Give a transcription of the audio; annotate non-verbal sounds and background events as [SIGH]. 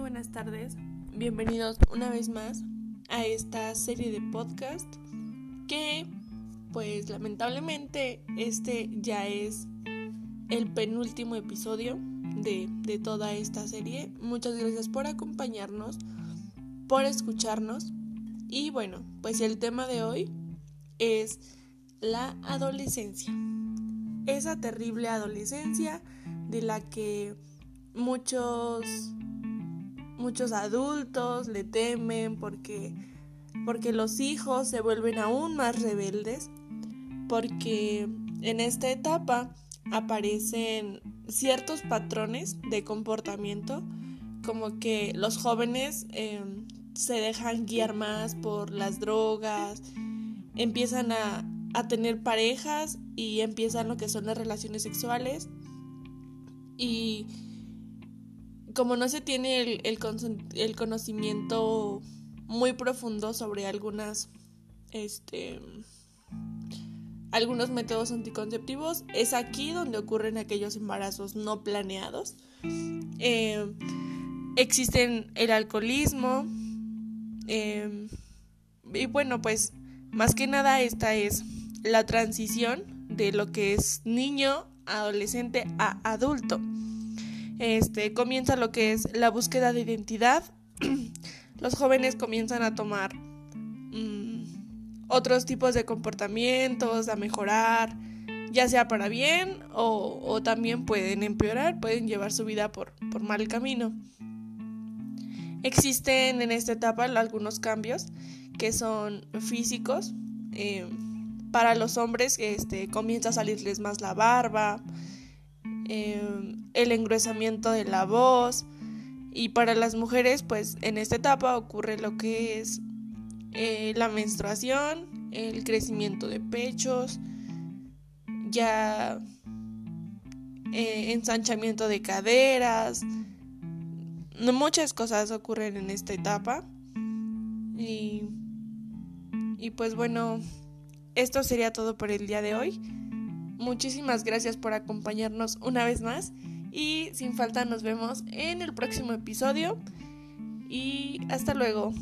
buenas tardes. Bienvenidos una vez más a esta serie de podcast que pues lamentablemente este ya es el penúltimo episodio de, de toda esta serie. Muchas gracias por acompañarnos, por escucharnos y bueno, pues el tema de hoy es la adolescencia. Esa terrible adolescencia de la que muchos muchos adultos le temen porque porque los hijos se vuelven aún más rebeldes porque en esta etapa aparecen ciertos patrones de comportamiento como que los jóvenes em, se dejan guiar más por las drogas empiezan a, a tener parejas y empiezan lo que son las relaciones sexuales. Y como no se tiene el, conocimiento muy profundo sobre algunas, este, algunos métodos anticonceptivos, es aquí donde ocurren aquellos embarazos no planeados. Eh, existen el alcoholismo. Eh, y bueno, pues más que nada esta es la transición de lo que es niño, adolescente a adulto este, comienza lo que es la búsqueda de identidad. [CLEARS THROAT] Los jóvenes comienzan a tomar mm, otros tipos de comportamientos, a mejorar, ya sea para bien o, también pueden empeorar, pueden llevar su vida por, por mal camino. Existen en esta etapa algunos cambios que son físicos. Eh, para los hombres este, comienza a salirles más la barba, Em, el engruesamiento de la voz. Y para las mujeres pues en esta etapa ocurre lo que es eh, la menstruación, el crecimiento de pechos, ya eh, ensanchamiento de caderas, muchas cosas ocurren en esta etapa. Y, y pues bueno, esto sería todo por el día de hoy. Muchísimas gracias por acompañarnos una vez más y sin falta nos vemos en el próximo episodio y hasta luego.